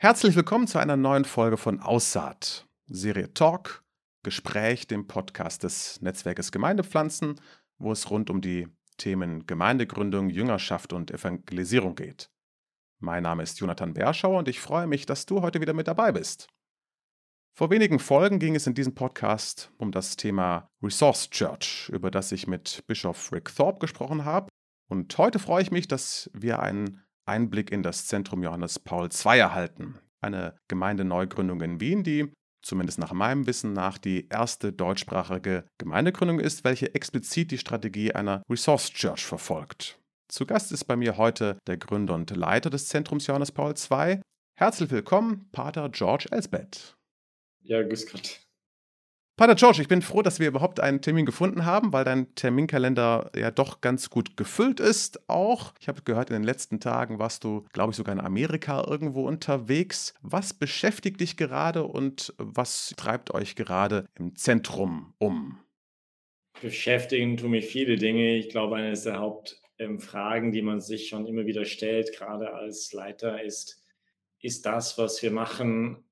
Herzlich willkommen zu einer neuen Folge von Aussaat, Serie Talk, Gespräch, dem Podcast des Netzwerkes Gemeindepflanzen, wo es rund um die Themen Gemeindegründung, Jüngerschaft und Evangelisierung geht. Mein Name ist Jonathan Berschauer und ich freue mich, dass du heute wieder mit dabei bist. Vor wenigen Folgen ging es in diesem Podcast um das Thema Resource Church, über das ich mit Bischof Rick Thorpe gesprochen habe. Und heute freue ich mich, dass wir einen Einblick in das Zentrum Johannes Paul II erhalten. Eine Gemeindeneugründung in Wien, die zumindest nach meinem Wissen nach die erste deutschsprachige Gemeindegründung ist, welche explizit die Strategie einer Resource Church verfolgt. Zu Gast ist bei mir heute der Gründer und Leiter des Zentrums Johannes Paul II. Herzlich willkommen, Pater George Elsbeth. Ja, grüß Gott. Pater George, ich bin froh, dass wir überhaupt einen Termin gefunden haben, weil dein Terminkalender ja doch ganz gut gefüllt ist. Auch, ich habe gehört, in den letzten Tagen warst du, glaube ich, sogar in Amerika irgendwo unterwegs. Was beschäftigt dich gerade und was treibt euch gerade im Zentrum um? Beschäftigen tun mich viele Dinge. Ich glaube, eine der Hauptfragen, die man sich schon immer wieder stellt, gerade als Leiter, ist, ist das, was wir machen,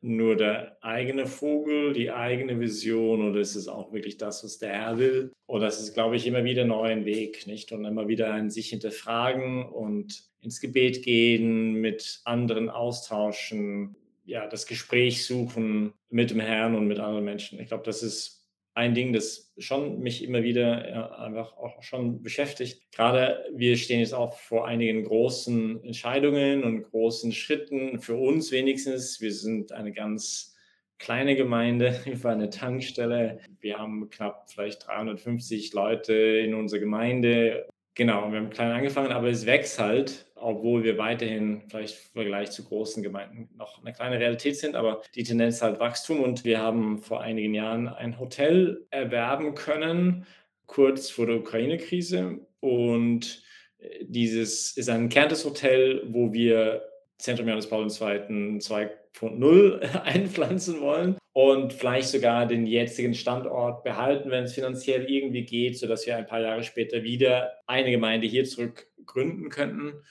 nur der eigene Vogel, die eigene Vision oder ist es auch wirklich das, was der Herr will? Oder ist es, glaube ich, immer wieder ein neuer Weg, nicht? Und immer wieder ein sich hinterfragen und ins Gebet gehen, mit anderen austauschen, ja, das Gespräch suchen mit dem Herrn und mit anderen Menschen. Ich glaube, das ist ein Ding, das schon mich immer wieder ja, einfach auch schon beschäftigt. Gerade wir stehen jetzt auch vor einigen großen Entscheidungen und großen Schritten. Für uns wenigstens. Wir sind eine ganz kleine Gemeinde über eine Tankstelle. Wir haben knapp vielleicht 350 Leute in unserer Gemeinde. Genau, wir haben klein angefangen, aber es wächst halt obwohl wir weiterhin vielleicht im Vergleich zu großen Gemeinden noch eine kleine Realität sind, aber die Tendenz halt Wachstum. Und wir haben vor einigen Jahren ein Hotel erwerben können, kurz vor der Ukraine-Krise. Und äh, dieses ist ein kerntes Hotel, wo wir Zentrum Johannes Paul II. 2.0 einpflanzen wollen und vielleicht sogar den jetzigen Standort behalten, wenn es finanziell irgendwie geht, sodass wir ein paar Jahre später wieder eine Gemeinde hier zurück gründen könnten.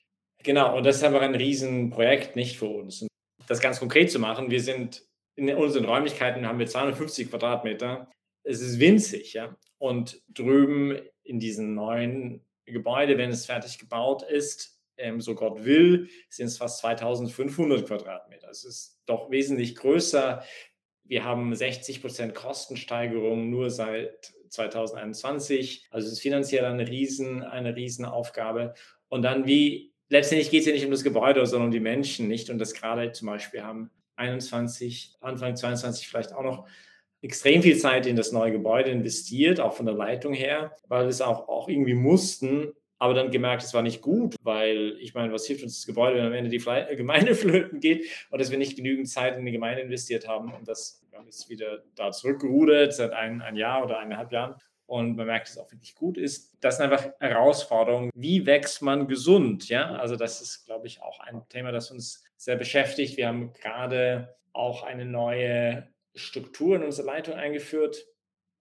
Genau, und das ist einfach ein Riesenprojekt, nicht für uns. Und das ganz konkret zu machen, wir sind in unseren Räumlichkeiten haben wir 250 Quadratmeter. Es ist winzig, ja. Und drüben in diesem neuen Gebäude, wenn es fertig gebaut ist, ähm, so Gott will, sind es fast 2500 Quadratmeter. Es ist doch wesentlich größer. Wir haben 60 Prozent Kostensteigerung nur seit 2021. Also es ist finanziell eine riesen, eine Riesenaufgabe. Und dann, wie letztendlich geht es ja nicht um das Gebäude, sondern um die Menschen, nicht? Und das gerade zum Beispiel haben 21, Anfang 22 vielleicht auch noch extrem viel Zeit in das neue Gebäude investiert, auch von der Leitung her, weil wir es auch, auch irgendwie mussten, aber dann gemerkt, es war nicht gut, weil ich meine, was hilft uns das Gebäude, wenn am Ende die Gemeinde flöten geht und dass wir nicht genügend Zeit in die Gemeinde investiert haben und das ist wieder da zurückgerudert seit ein, ein Jahr oder eineinhalb Jahren und man merkt, dass es auch wirklich gut ist. Das sind einfach Herausforderungen. Wie wächst man gesund? Ja, also das ist, glaube ich, auch ein Thema, das uns sehr beschäftigt. Wir haben gerade auch eine neue Struktur in unserer Leitung eingeführt.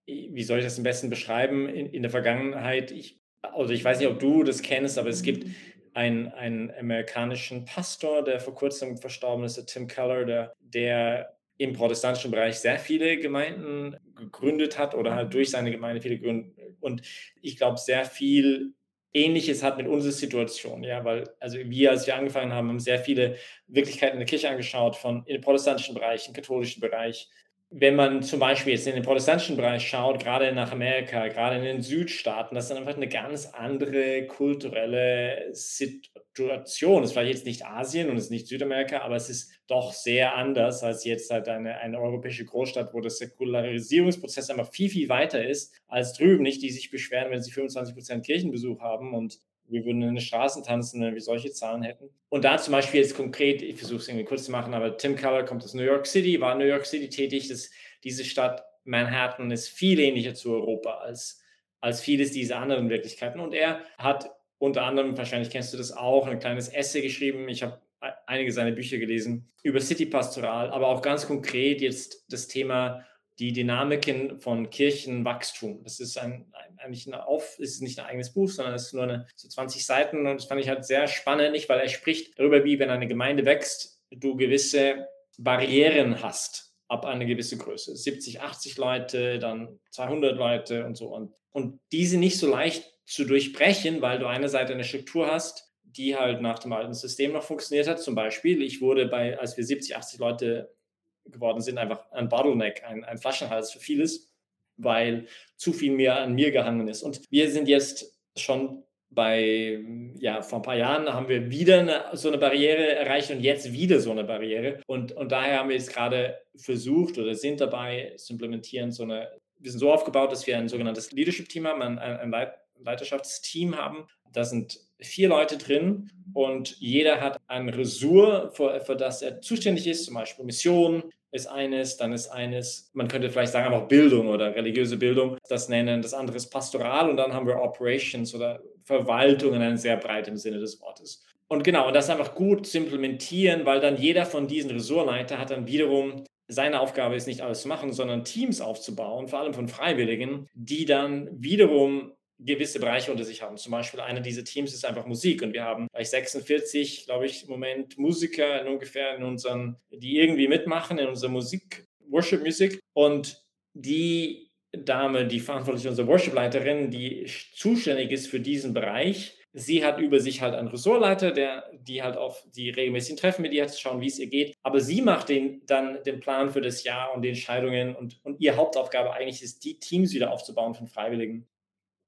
Wie soll ich das am besten beschreiben? In, in der Vergangenheit, ich, also ich weiß nicht, ob du das kennst, aber es gibt einen, einen amerikanischen Pastor, der vor kurzem verstorben ist, der Tim Keller, der, der im protestantischen Bereich sehr viele Gemeinden gegründet hat oder halt durch seine Gemeinde viele gründet. Und ich glaube, sehr viel Ähnliches hat mit unserer Situation, ja, weil also wir, als wir angefangen haben, haben sehr viele Wirklichkeiten in der Kirche angeschaut, von im protestantischen Bereich, im katholischen Bereich, wenn man zum Beispiel jetzt in den protestantischen Bereich schaut, gerade nach Amerika, gerade in den Südstaaten, das ist einfach eine ganz andere kulturelle Situation. Es ist vielleicht jetzt nicht Asien und es ist nicht Südamerika, aber es ist doch sehr anders als jetzt halt eine, eine europäische Großstadt, wo der Säkularisierungsprozess einfach viel, viel weiter ist als drüben. Nicht, die sich beschweren, wenn sie 25 Prozent Kirchenbesuch haben und wir würden in den Straßen tanzen, wenn wir solche Zahlen hätten. Und da zum Beispiel jetzt konkret, ich versuche es irgendwie kurz zu machen, aber Tim Keller kommt aus New York City, war in New York City tätig. Das, diese Stadt Manhattan ist viel ähnlicher zu Europa als, als vieles dieser anderen Wirklichkeiten. Und er hat unter anderem, wahrscheinlich kennst du das auch, ein kleines Essay geschrieben. Ich habe einige seiner Bücher gelesen über City Pastoral, aber auch ganz konkret jetzt das Thema die Dynamiken von Kirchenwachstum. Das ist ein, eigentlich ein Auf, ist nicht ein eigenes Buch, sondern es ist nur eine, so 20 Seiten und das fand ich halt sehr spannend, nicht, weil er spricht darüber, wie wenn eine Gemeinde wächst, du gewisse Barrieren hast ab einer gewissen Größe. 70, 80 Leute, dann 200 Leute und so. Und, und diese nicht so leicht zu durchbrechen, weil du einerseits eine Struktur hast, die halt nach dem alten System noch funktioniert hat. Zum Beispiel, ich wurde bei, als wir 70, 80 Leute geworden sind, einfach ein Bottleneck, ein, ein Flaschenhals für vieles, weil zu viel mehr an mir gehangen ist. Und wir sind jetzt schon bei, ja, vor ein paar Jahren haben wir wieder eine, so eine Barriere erreicht und jetzt wieder so eine Barriere. Und, und daher haben wir jetzt gerade versucht oder sind dabei zu implementieren, so eine, wir sind so aufgebaut, dass wir ein sogenanntes Leadership-Team haben, ein, ein Leiterschaftsteam haben. Da sind vier Leute drin und jeder hat ein Resort, für, für das er zuständig ist, zum Beispiel Mission ist eines, dann ist eines, man könnte vielleicht sagen, einfach Bildung oder religiöse Bildung, das nennen, das andere ist Pastoral und dann haben wir Operations oder Verwaltung in einem sehr breiten Sinne des Wortes. Und genau, und das einfach gut zu implementieren, weil dann jeder von diesen Ressortleiter hat dann wiederum seine Aufgabe ist nicht alles zu machen, sondern Teams aufzubauen, vor allem von Freiwilligen, die dann wiederum gewisse Bereiche unter sich haben. Zum Beispiel einer dieser Teams ist einfach Musik und wir haben gleich 46, glaube ich, im Moment Musiker in ungefähr in unseren, die irgendwie mitmachen in unserer Musik, Worship Music und die Dame, die verantwortlich unsere Worship-Leiterin, die zuständig ist für diesen Bereich, sie hat über sich halt einen Ressortleiter, der die halt auf die regelmäßigen Treffen mit ihr hat, zu schauen, wie es ihr geht. Aber sie macht den, dann den Plan für das Jahr und die Entscheidungen und, und ihre Hauptaufgabe eigentlich ist, die Teams wieder aufzubauen von Freiwilligen.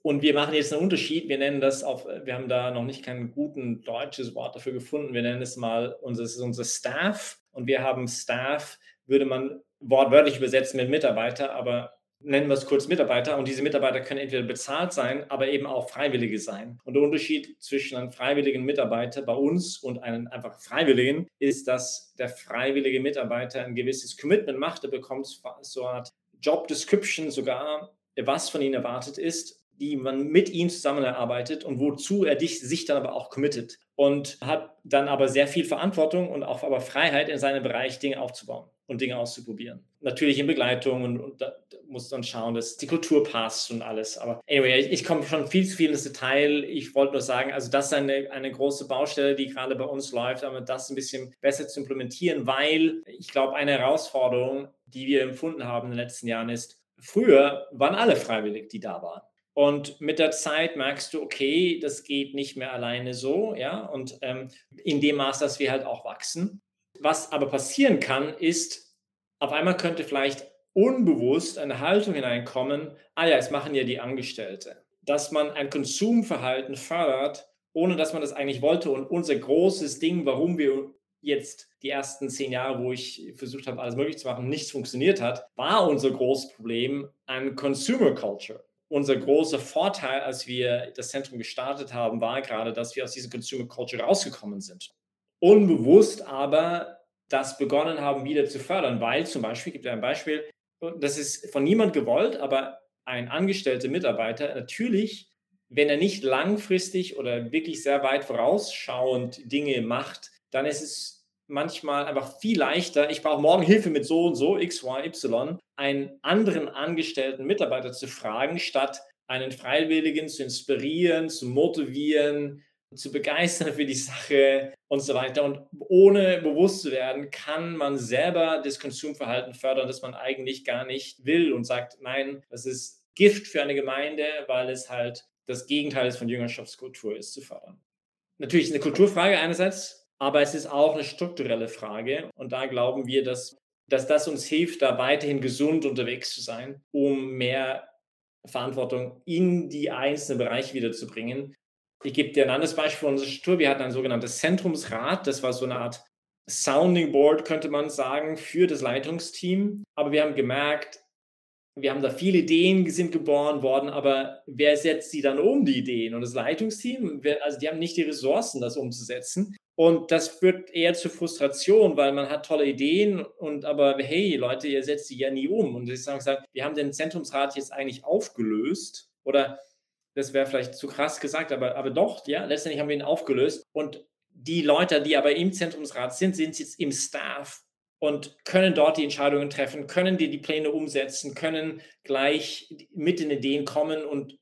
Und wir machen jetzt einen Unterschied. Wir nennen das auf, wir haben da noch nicht kein guten deutsches Wort dafür gefunden. Wir nennen es mal unser, unser Staff. Und wir haben Staff, würde man wortwörtlich übersetzen mit Mitarbeiter, aber nennen wir es kurz Mitarbeiter. Und diese Mitarbeiter können entweder bezahlt sein, aber eben auch Freiwillige sein. Und der Unterschied zwischen einem freiwilligen Mitarbeiter bei uns und einem einfach Freiwilligen ist, dass der freiwillige Mitarbeiter ein gewisses Commitment macht. Er bekommt so eine Art Job Description sogar, was von ihm erwartet ist die man mit ihm zusammen erarbeitet und wozu er dich, sich dann aber auch committet und hat dann aber sehr viel Verantwortung und auch aber Freiheit in seinem Bereich Dinge aufzubauen und Dinge auszuprobieren. Natürlich in Begleitung und, und da muss dann schauen, dass die Kultur passt und alles. Aber anyway, ich, ich komme schon viel zu viel ins Detail. Ich wollte nur sagen, also das ist eine, eine große Baustelle, die gerade bei uns läuft, aber das ein bisschen besser zu implementieren, weil ich glaube, eine Herausforderung, die wir empfunden haben in den letzten Jahren ist, früher waren alle freiwillig, die da waren. Und mit der Zeit merkst du, okay, das geht nicht mehr alleine so, ja, und ähm, in dem Maß, dass wir halt auch wachsen. Was aber passieren kann, ist, auf einmal könnte vielleicht unbewusst eine Haltung hineinkommen, ah ja, es machen ja die Angestellte. Dass man ein Konsumverhalten fördert, ohne dass man das eigentlich wollte. Und unser großes Ding, warum wir jetzt die ersten zehn Jahre, wo ich versucht habe, alles möglich zu machen, nichts funktioniert hat, war unser großes Problem ein Consumer Culture unser großer Vorteil, als wir das Zentrum gestartet haben, war gerade, dass wir aus dieser Consumer Culture rausgekommen sind. Unbewusst aber das begonnen haben, wieder zu fördern, weil zum Beispiel, gibt es ein Beispiel, das ist von niemand gewollt, aber ein angestellter Mitarbeiter natürlich, wenn er nicht langfristig oder wirklich sehr weit vorausschauend Dinge macht, dann ist es manchmal einfach viel leichter, ich brauche morgen Hilfe mit so und so, X, Y, Y, einen anderen angestellten Mitarbeiter zu fragen, statt einen Freiwilligen zu inspirieren, zu motivieren, zu begeistern für die Sache und so weiter. Und ohne bewusst zu werden, kann man selber das Konsumverhalten fördern, das man eigentlich gar nicht will und sagt, nein, das ist Gift für eine Gemeinde, weil es halt das Gegenteil von Jüngerschaftskultur ist, zu fördern. Natürlich ist eine Kulturfrage einerseits, aber es ist auch eine strukturelle Frage. Und da glauben wir, dass, dass das uns hilft, da weiterhin gesund unterwegs zu sein, um mehr Verantwortung in die einzelnen Bereiche wiederzubringen. Ich gebe dir ein anderes Beispiel von unserer Struktur. Wir hatten ein sogenanntes Zentrumsrat. Das war so eine Art Sounding Board, könnte man sagen, für das Leitungsteam. Aber wir haben gemerkt, wir haben da viele Ideen sind geboren worden, aber wer setzt sie dann um, die Ideen? Und das Leitungsteam, also die haben nicht die Ressourcen, das umzusetzen. Und das führt eher zu Frustration, weil man hat tolle Ideen und aber hey Leute, ihr setzt sie ja nie um. Und ich sage, wir haben den Zentrumsrat jetzt eigentlich aufgelöst oder das wäre vielleicht zu krass gesagt, aber, aber doch, ja, letztendlich haben wir ihn aufgelöst. Und die Leute, die aber im Zentrumsrat sind, sind jetzt im Staff und können dort die Entscheidungen treffen, können die die Pläne umsetzen, können gleich mit den Ideen kommen und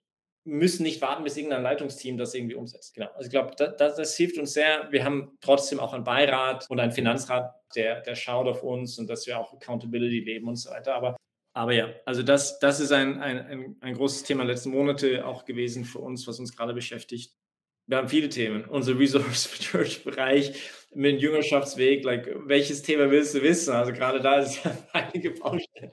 müssen nicht warten, bis irgendein Leitungsteam das irgendwie umsetzt. Genau. Also ich glaube, das, das, das, hilft uns sehr. Wir haben trotzdem auch einen Beirat und einen Finanzrat, der, der schaut auf uns und dass wir auch Accountability leben und so weiter. Aber, aber ja, also das, das ist ein, ein, ein, ein großes Thema letzten Monate auch gewesen für uns, was uns gerade beschäftigt wir haben viele Themen. Unser Resource Church Bereich mit dem Jüngerschaftsweg, like, welches Thema willst du wissen? Also gerade da ist ja einige Baustellen,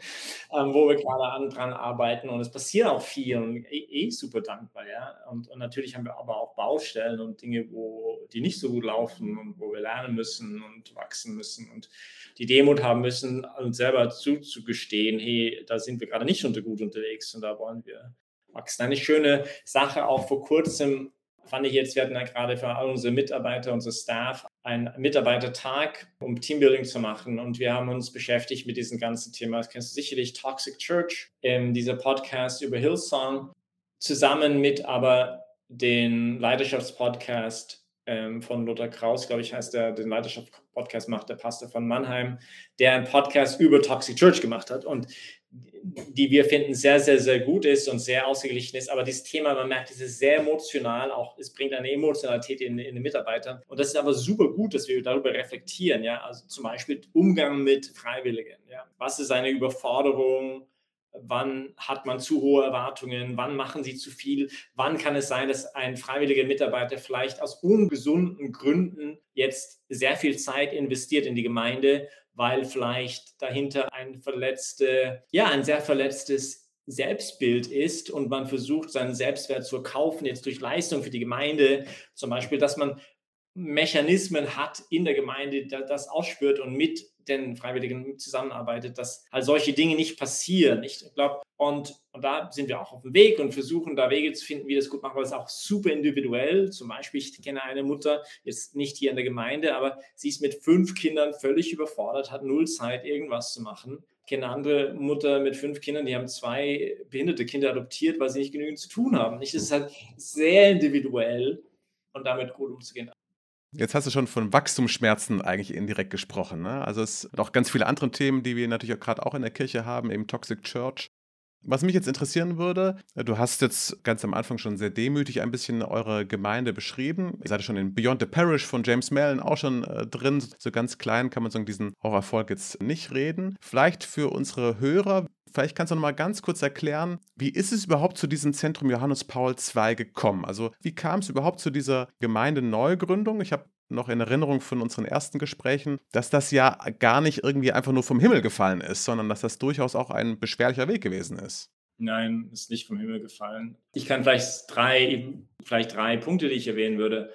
ähm, wo wir gerade an, dran arbeiten und es passiert auch viel und eh, eh, super dankbar, ja. Und, und, natürlich haben wir aber auch Baustellen und Dinge, wo die nicht so gut laufen und wo wir lernen müssen und wachsen müssen und die Demut haben müssen, uns selber zuzugestehen, hey, da sind wir gerade nicht unter gut unterwegs und da wollen wir wachsen. Eine schöne Sache auch vor kurzem fand ich jetzt, wir hatten ja gerade für all unsere Mitarbeiter, unsere Staff einen Mitarbeitertag, um Teambuilding zu machen. Und wir haben uns beschäftigt mit diesem ganzen Thema. Das kennst du sicherlich, Toxic Church, ähm, dieser Podcast über Hillsong, zusammen mit aber den Leidenschaftspodcast ähm, von Lothar Kraus, glaube ich, heißt der, den Leidenschaftspodcast macht der Pastor von Mannheim, der einen Podcast über Toxic Church gemacht hat. Und die wir finden sehr, sehr, sehr gut ist und sehr ausgeglichen ist. Aber dieses Thema, man merkt, es ist sehr emotional, auch es bringt eine Emotionalität in, in den Mitarbeitern. Und das ist aber super gut, dass wir darüber reflektieren. Ja, also zum Beispiel Umgang mit Freiwilligen. Ja, was ist eine Überforderung? Wann hat man zu hohe Erwartungen? Wann machen sie zu viel? Wann kann es sein, dass ein freiwilliger Mitarbeiter vielleicht aus ungesunden Gründen jetzt sehr viel Zeit investiert in die Gemeinde weil vielleicht dahinter ein verletzte, ja, ein sehr verletztes Selbstbild ist und man versucht, seinen Selbstwert zu kaufen, jetzt durch Leistung für die Gemeinde, zum Beispiel, dass man Mechanismen hat in der Gemeinde, das ausspürt und mit den Freiwilligen zusammenarbeitet, dass halt solche Dinge nicht passieren. Ich glaube, und, und da sind wir auch auf dem Weg und versuchen da Wege zu finden, wie das gut machen, weil es auch super individuell. Zum Beispiel, ich kenne eine Mutter, jetzt nicht hier in der Gemeinde, aber sie ist mit fünf Kindern völlig überfordert, hat null Zeit, irgendwas zu machen. Ich kenne eine andere Mutter mit fünf Kindern, die haben zwei behinderte Kinder adoptiert, weil sie nicht genügend zu tun haben. Das ist halt sehr individuell und damit gut umzugehen. Jetzt hast du schon von Wachstumsschmerzen eigentlich indirekt gesprochen. Ne? Also es sind auch ganz viele andere Themen, die wir natürlich gerade auch in der Kirche haben, eben Toxic Church. Was mich jetzt interessieren würde, du hast jetzt ganz am Anfang schon sehr demütig ein bisschen eure Gemeinde beschrieben. Ihr seid schon in Beyond the Parish von James Mellon auch schon äh, drin. So ganz klein kann man sagen, diesen Horrorfolg jetzt nicht reden. Vielleicht für unsere Hörer, Vielleicht kannst du noch mal ganz kurz erklären, wie ist es überhaupt zu diesem Zentrum Johannes Paul II gekommen? Also wie kam es überhaupt zu dieser Gemeindeneugründung? Ich habe noch in Erinnerung von unseren ersten Gesprächen, dass das ja gar nicht irgendwie einfach nur vom Himmel gefallen ist, sondern dass das durchaus auch ein beschwerlicher Weg gewesen ist. Nein, ist nicht vom Himmel gefallen. Ich kann vielleicht drei, vielleicht drei Punkte, die ich erwähnen würde.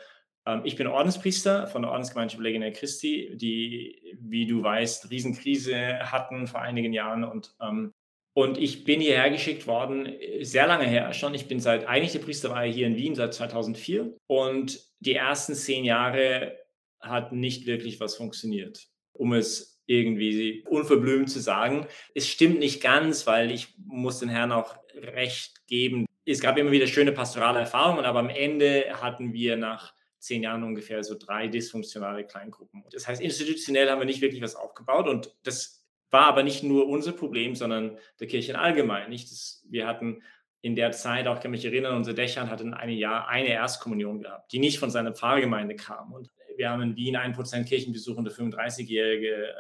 Ähm, ich bin Ordenspriester von der Ordensgemeinschaft Legionär Christi, die, wie du weißt, Riesenkrise hatten vor einigen Jahren und ähm, und ich bin hierher geschickt worden, sehr lange her schon. Ich bin seit, eigentlich der Priester war hier in Wien seit 2004. Und die ersten zehn Jahre hat nicht wirklich was funktioniert, um es irgendwie unverblümt zu sagen. Es stimmt nicht ganz, weil ich muss den Herrn auch recht geben. Es gab immer wieder schöne pastorale Erfahrungen, aber am Ende hatten wir nach zehn Jahren ungefähr so drei dysfunktionale Kleingruppen. Das heißt, institutionell haben wir nicht wirklich was aufgebaut und das war aber nicht nur unser Problem, sondern der Kirchen allgemein. Nicht? Das, wir hatten in der Zeit, auch kann mich erinnern, unsere Dächern hatten ein Jahr eine Erstkommunion gehabt, die nicht von seiner Pfarrgemeinde kam. Und wir haben in Wien 1% Kirchenbesuch unter 35-Jährige.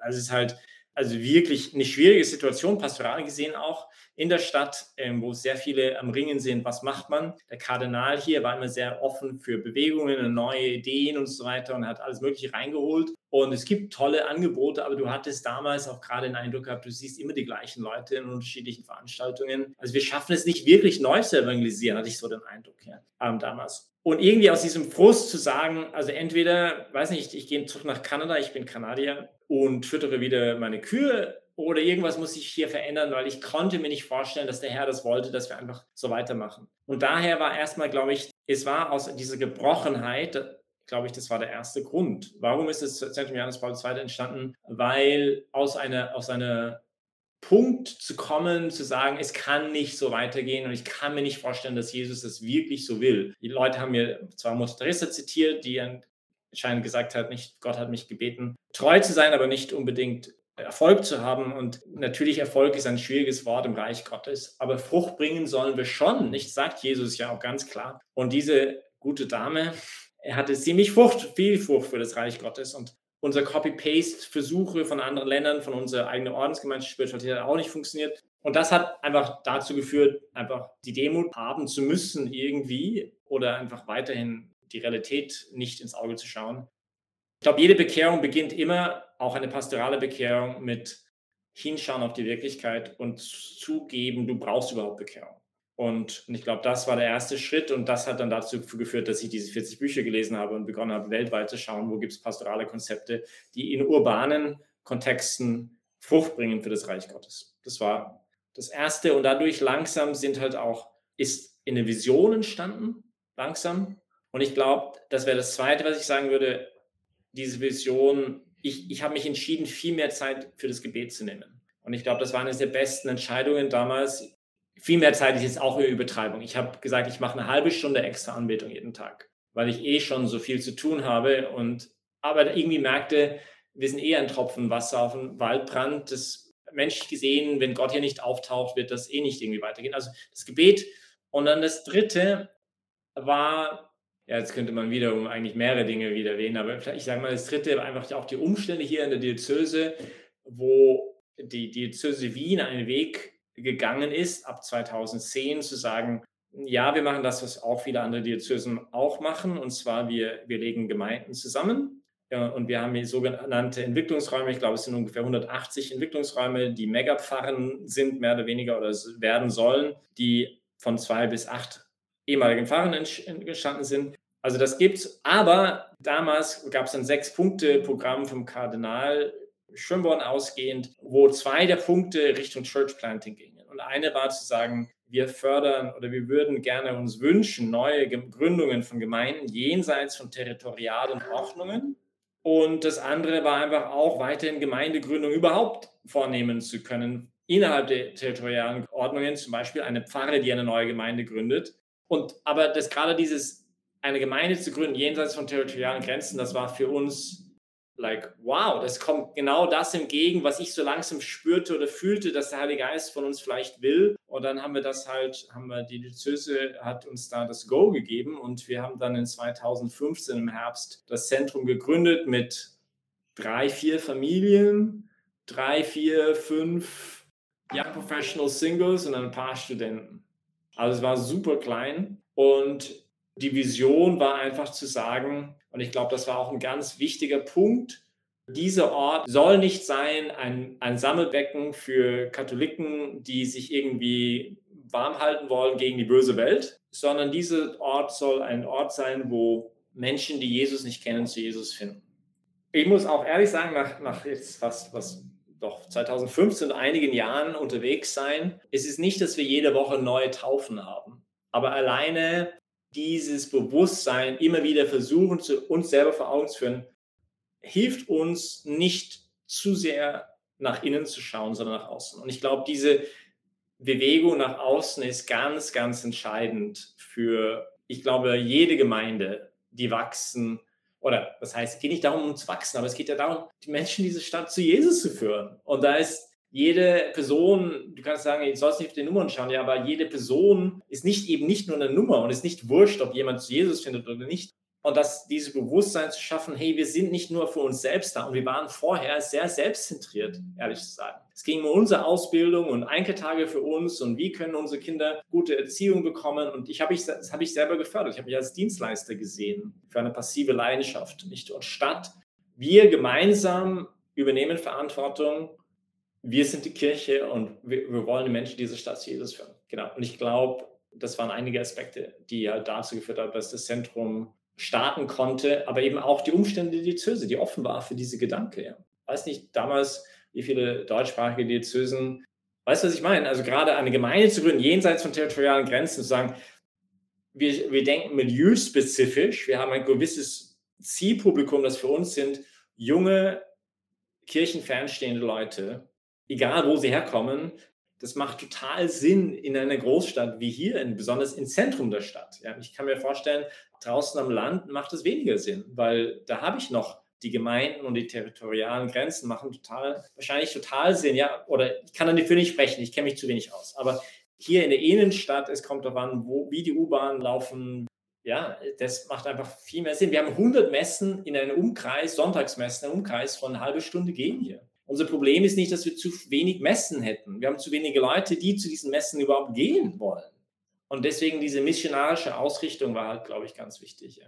Also es ist halt also wirklich eine schwierige Situation, pastoral gesehen auch in der Stadt, ähm, wo sehr viele am Ringen sind. Was macht man? Der Kardinal hier war immer sehr offen für Bewegungen, neue Ideen und so weiter und hat alles Mögliche reingeholt. Und es gibt tolle Angebote, aber du hattest damals auch gerade den Eindruck gehabt, du siehst immer die gleichen Leute in unterschiedlichen Veranstaltungen. Also wir schaffen es nicht wirklich neu zu evangelisieren, hatte ich so den Eindruck ja, ähm, damals. Und irgendwie aus diesem Frust zu sagen, also entweder, weiß nicht, ich gehe zurück nach Kanada, ich bin Kanadier und füttere wieder meine Kühe oder irgendwas muss sich hier verändern, weil ich konnte mir nicht vorstellen, dass der Herr das wollte, dass wir einfach so weitermachen. Und daher war erstmal, glaube ich, es war aus dieser Gebrochenheit, glaube ich, das war der erste Grund. Warum ist das Zentrum Johannes Paul II entstanden? Weil aus einer, aus einer Punkt zu kommen, zu sagen, es kann nicht so weitergehen und ich kann mir nicht vorstellen, dass Jesus das wirklich so will. Die Leute haben mir zwar Mutter Teresa zitiert, die anscheinend gesagt hat, nicht Gott hat mich gebeten, treu zu sein, aber nicht unbedingt Erfolg zu haben. Und natürlich Erfolg ist ein schwieriges Wort im Reich Gottes, aber Frucht bringen sollen wir schon, nicht sagt Jesus ja auch ganz klar. Und diese gute Dame, er hatte ziemlich Frucht, viel Frucht für das Reich Gottes. Und unser Copy-Paste-Versuche von anderen Ländern, von unserer eigenen Ordensgemeinschaft Spiritualität hat auch nicht funktioniert. Und das hat einfach dazu geführt, einfach die Demut haben zu müssen irgendwie oder einfach weiterhin die Realität nicht ins Auge zu schauen. Ich glaube, jede Bekehrung beginnt immer, auch eine pastorale Bekehrung, mit Hinschauen auf die Wirklichkeit und zugeben, du brauchst überhaupt Bekehrung. Und, und ich glaube, das war der erste Schritt und das hat dann dazu geführt, dass ich diese 40 Bücher gelesen habe und begonnen habe, weltweit zu schauen, wo gibt es pastorale Konzepte, die in urbanen Kontexten Frucht bringen für das Reich Gottes. Das war das Erste und dadurch langsam sind halt auch, ist in der Vision entstanden, langsam. Und ich glaube, das wäre das Zweite, was ich sagen würde, diese Vision, ich, ich habe mich entschieden, viel mehr Zeit für das Gebet zu nehmen. Und ich glaube, das war eine der besten Entscheidungen damals. Viel mehr Zeit ist jetzt auch eine Übertreibung. Ich habe gesagt, ich mache eine halbe Stunde extra Anbetung jeden Tag, weil ich eh schon so viel zu tun habe und aber irgendwie merkte, wir sind eher ein Tropfen Wasser auf dem Waldbrand. Das menschlich gesehen, wenn Gott hier nicht auftaucht, wird das eh nicht irgendwie weitergehen. Also das Gebet. Und dann das dritte war ja, jetzt könnte man wiederum eigentlich mehrere Dinge wieder erwähnen, aber ich sage mal, das dritte einfach auch die Umstände hier in der Diözese, wo die Diözese Wien einen Weg gegangen ist, ab 2010 zu sagen, ja, wir machen das, was auch viele andere Diözesen auch machen, und zwar wir, wir legen Gemeinden zusammen. Und wir haben hier sogenannte Entwicklungsräume, ich glaube, es sind ungefähr 180 Entwicklungsräume, die Megapfarren sind, mehr oder weniger, oder werden sollen, die von zwei bis acht ehemaligen Fahrern entstanden sind. Also das gibt's. Aber damals gab es ein Sechs-Punkte-Programm vom Kardinal Schönborn ausgehend, wo zwei der Punkte Richtung Church Planting gingen. Und eine war zu sagen, wir fördern oder wir würden gerne uns wünschen, neue Gründungen von Gemeinden jenseits von territorialen Ordnungen. Und das andere war einfach auch weiterhin Gemeindegründung überhaupt vornehmen zu können, innerhalb der territorialen Ordnungen, zum Beispiel eine Pfarre, die eine neue Gemeinde gründet, und aber das gerade dieses, eine Gemeinde zu gründen, jenseits von territorialen Grenzen, das war für uns like, wow, das kommt genau das entgegen, was ich so langsam spürte oder fühlte, dass der Heilige Geist von uns vielleicht will. Und dann haben wir das halt, haben wir, die Diözese hat uns da das Go gegeben und wir haben dann in 2015 im Herbst das Zentrum gegründet mit drei, vier Familien, drei, vier, fünf Young Professional Singles und ein paar Studenten. Also es war super klein und die Vision war einfach zu sagen, und ich glaube, das war auch ein ganz wichtiger Punkt, dieser Ort soll nicht sein ein, ein Sammelbecken für Katholiken, die sich irgendwie warm halten wollen gegen die böse Welt, sondern dieser Ort soll ein Ort sein, wo Menschen, die Jesus nicht kennen, zu Jesus finden. Ich muss auch ehrlich sagen, nach, nach jetzt fast was doch 2015 einigen Jahren unterwegs sein. Es ist nicht, dass wir jede Woche neue Taufen haben, aber alleine dieses Bewusstsein immer wieder versuchen, zu uns selber vor Augen zu führen, hilft uns nicht zu sehr nach innen zu schauen, sondern nach außen. Und ich glaube, diese Bewegung nach außen ist ganz, ganz entscheidend für, ich glaube, jede Gemeinde, die wachsen oder das heißt, es geht nicht darum, um zu wachsen, aber es geht ja darum, die Menschen diese Stadt zu Jesus zu führen. Und da ist jede Person, du kannst sagen, du sollst nicht auf die Nummern schauen, ja, aber jede Person ist nicht eben nicht nur eine Nummer und ist nicht wurscht, ob jemand zu Jesus findet oder nicht, und das, dieses Bewusstsein zu schaffen, hey, wir sind nicht nur für uns selbst da und wir waren vorher sehr selbstzentriert, ehrlich zu sagen. Es ging um unsere Ausbildung und Einkeltage für uns und wie können unsere Kinder gute Erziehung bekommen und ich habe ich, das habe ich selber gefördert. Ich habe mich als Dienstleister gesehen für eine passive Leidenschaft, nicht und statt wir gemeinsam übernehmen Verantwortung, wir sind die Kirche und wir, wir wollen die Menschen dieser Stadt zu Jesus führen. Genau. Und ich glaube, das waren einige Aspekte, die halt dazu geführt haben, dass das Zentrum starten konnte, aber eben auch die Umstände der Diözese, die offen war für diese Gedanke. Ja. Weiß nicht damals, wie viele deutschsprachige Diözesen, weißt du, was ich meine? Also gerade eine Gemeinde zu gründen, jenseits von territorialen Grenzen, zu sagen, wir, wir denken milieuspezifisch, wir haben ein gewisses Zielpublikum, das für uns sind junge, kirchenfernstehende Leute, egal wo sie herkommen, das macht total Sinn in einer Großstadt wie hier, in, besonders im Zentrum der Stadt. Ja, ich kann mir vorstellen, draußen am Land macht es weniger Sinn, weil da habe ich noch die Gemeinden und die territorialen Grenzen machen total, wahrscheinlich total Sinn, ja, oder ich kann dafür nicht sprechen, ich kenne mich zu wenig aus, aber hier in der Innenstadt, es kommt darauf an, wo, wie die U-Bahnen laufen, ja, das macht einfach viel mehr Sinn. Wir haben 100 Messen in einem Umkreis, Sonntagsmessen, einem Umkreis von einer halben Stunde gehen hier. Unser Problem ist nicht, dass wir zu wenig Messen hätten. Wir haben zu wenige Leute, die zu diesen Messen überhaupt gehen wollen. Und deswegen diese missionarische Ausrichtung war halt, glaube ich, ganz wichtig. Ja.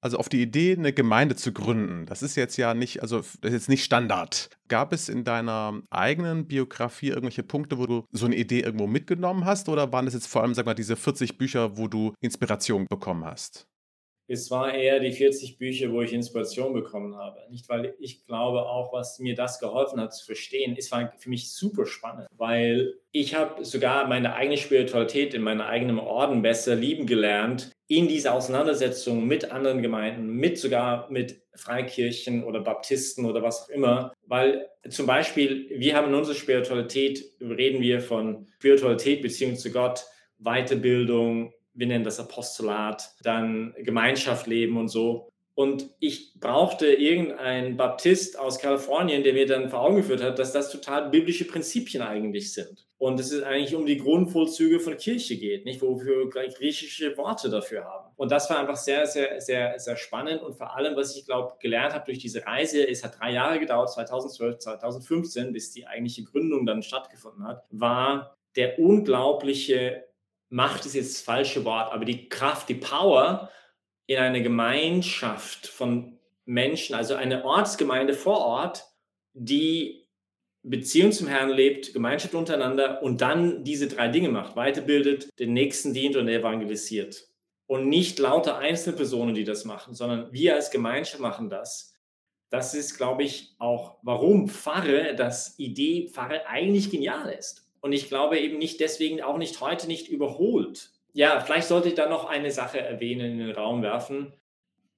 Also auf die Idee, eine Gemeinde zu gründen, das ist jetzt ja nicht, also das ist jetzt nicht Standard. Gab es in deiner eigenen Biografie irgendwelche Punkte, wo du so eine Idee irgendwo mitgenommen hast? Oder waren das jetzt vor allem, sag mal, diese 40 Bücher, wo du Inspiration bekommen hast? Es war eher die 40 Bücher, wo ich Inspiration bekommen habe. Nicht, weil ich glaube auch, was mir das geholfen hat zu verstehen, es war für mich super spannend, weil ich habe sogar meine eigene Spiritualität in meinem eigenen Orden besser lieben gelernt, in dieser Auseinandersetzung mit anderen Gemeinden, mit sogar mit Freikirchen oder Baptisten oder was auch immer, weil zum Beispiel wir haben in unserer Spiritualität, reden wir von Spiritualität, Beziehung zu Gott, Weiterbildung, wir nennen das Apostolat, dann Gemeinschaft leben und so. Und ich brauchte irgendeinen Baptist aus Kalifornien, der mir dann vor Augen geführt hat, dass das total biblische Prinzipien eigentlich sind. Und es ist eigentlich um die Grundvollzüge von Kirche geht, nicht wofür wir griechische Worte dafür haben. Und das war einfach sehr, sehr, sehr, sehr spannend. Und vor allem, was ich glaube, gelernt habe durch diese Reise, es hat drei Jahre gedauert, 2012, 2015, bis die eigentliche Gründung dann stattgefunden hat, war der unglaubliche Macht ist jetzt das falsche Wort, aber die Kraft, die Power in einer Gemeinschaft von Menschen, also eine Ortsgemeinde vor Ort, die Beziehung zum Herrn lebt, Gemeinschaft untereinander und dann diese drei Dinge macht, weiterbildet, den Nächsten dient und evangelisiert. Und nicht lauter Einzelpersonen, die das machen, sondern wir als Gemeinschaft machen das. Das ist, glaube ich, auch, warum Pfarre, das Idee Pfarre eigentlich genial ist. Und ich glaube eben nicht deswegen auch nicht heute nicht überholt. Ja, vielleicht sollte ich da noch eine Sache erwähnen, in den Raum werfen.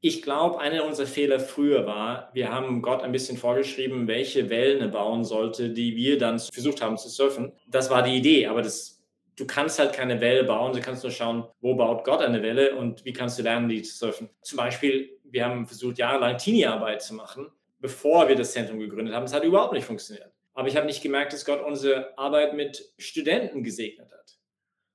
Ich glaube, einer unserer Fehler früher war, wir haben Gott ein bisschen vorgeschrieben, welche Wellen er bauen sollte, die wir dann versucht haben zu surfen. Das war die Idee, aber das, du kannst halt keine Welle bauen, du kannst nur schauen, wo baut Gott eine Welle und wie kannst du lernen, die zu surfen. Zum Beispiel, wir haben versucht, jahrelang Teenie-Arbeit zu machen, bevor wir das Zentrum gegründet haben. Es hat überhaupt nicht funktioniert. Aber ich habe nicht gemerkt, dass Gott unsere Arbeit mit Studenten gesegnet hat.